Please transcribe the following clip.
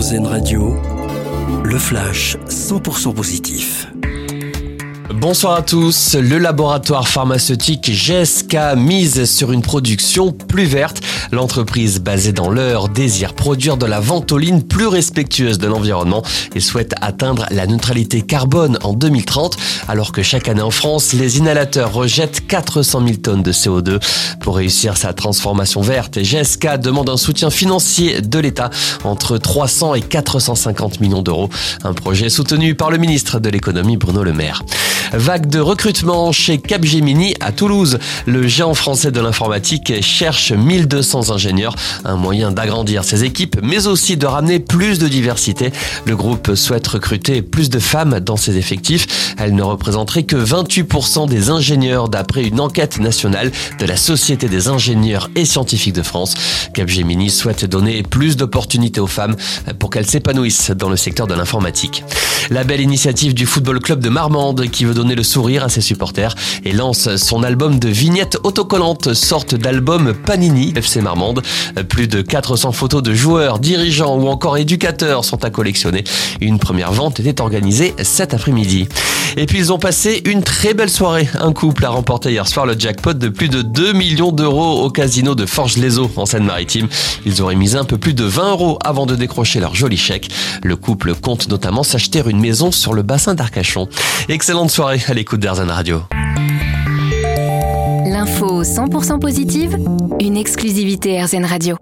Radio, le flash 100% positif. Bonsoir à tous. Le laboratoire pharmaceutique GSK mise sur une production plus verte. L'entreprise basée dans l'Eure désire produire de la ventoline plus respectueuse de l'environnement et souhaite atteindre la neutralité carbone en 2030, alors que chaque année en France, les inhalateurs rejettent 400 000 tonnes de CO2. Pour réussir sa transformation verte, GSK demande un soutien financier de l'État entre 300 et 450 millions d'euros. Un projet soutenu par le ministre de l'économie Bruno Le Maire. Vague de recrutement chez Capgemini à Toulouse. Le géant français de l'informatique cherche 1200 ingénieurs, un moyen d'agrandir ses équipes, mais aussi de ramener plus de diversité. Le groupe souhaite recruter plus de femmes dans ses effectifs. Elles ne représenteraient que 28% des ingénieurs d'après une enquête nationale de la Société des ingénieurs et scientifiques de France. Capgemini souhaite donner plus d'opportunités aux femmes pour qu'elles s'épanouissent dans le secteur de l'informatique. La belle initiative du Football Club de Marmande qui veut donner le sourire à ses supporters et lance son album de vignettes autocollantes, sorte d'album Panini FC Marmande. Plus de 400 photos de joueurs, dirigeants ou encore éducateurs sont à collectionner. Une première vente était organisée cet après-midi. Et puis ils ont passé une très belle soirée. Un couple a remporté hier soir le jackpot de plus de 2 millions d'euros au casino de Forges-les-Eaux en Seine-Maritime. Ils auraient misé un peu plus de 20 euros avant de décrocher leur joli chèque. Le couple compte notamment s'acheter une maison sur le bassin d'Arcachon. Excellente soirée à l'écoute d'Airzen Radio. L'info 100% positive, une exclusivité RZN Radio.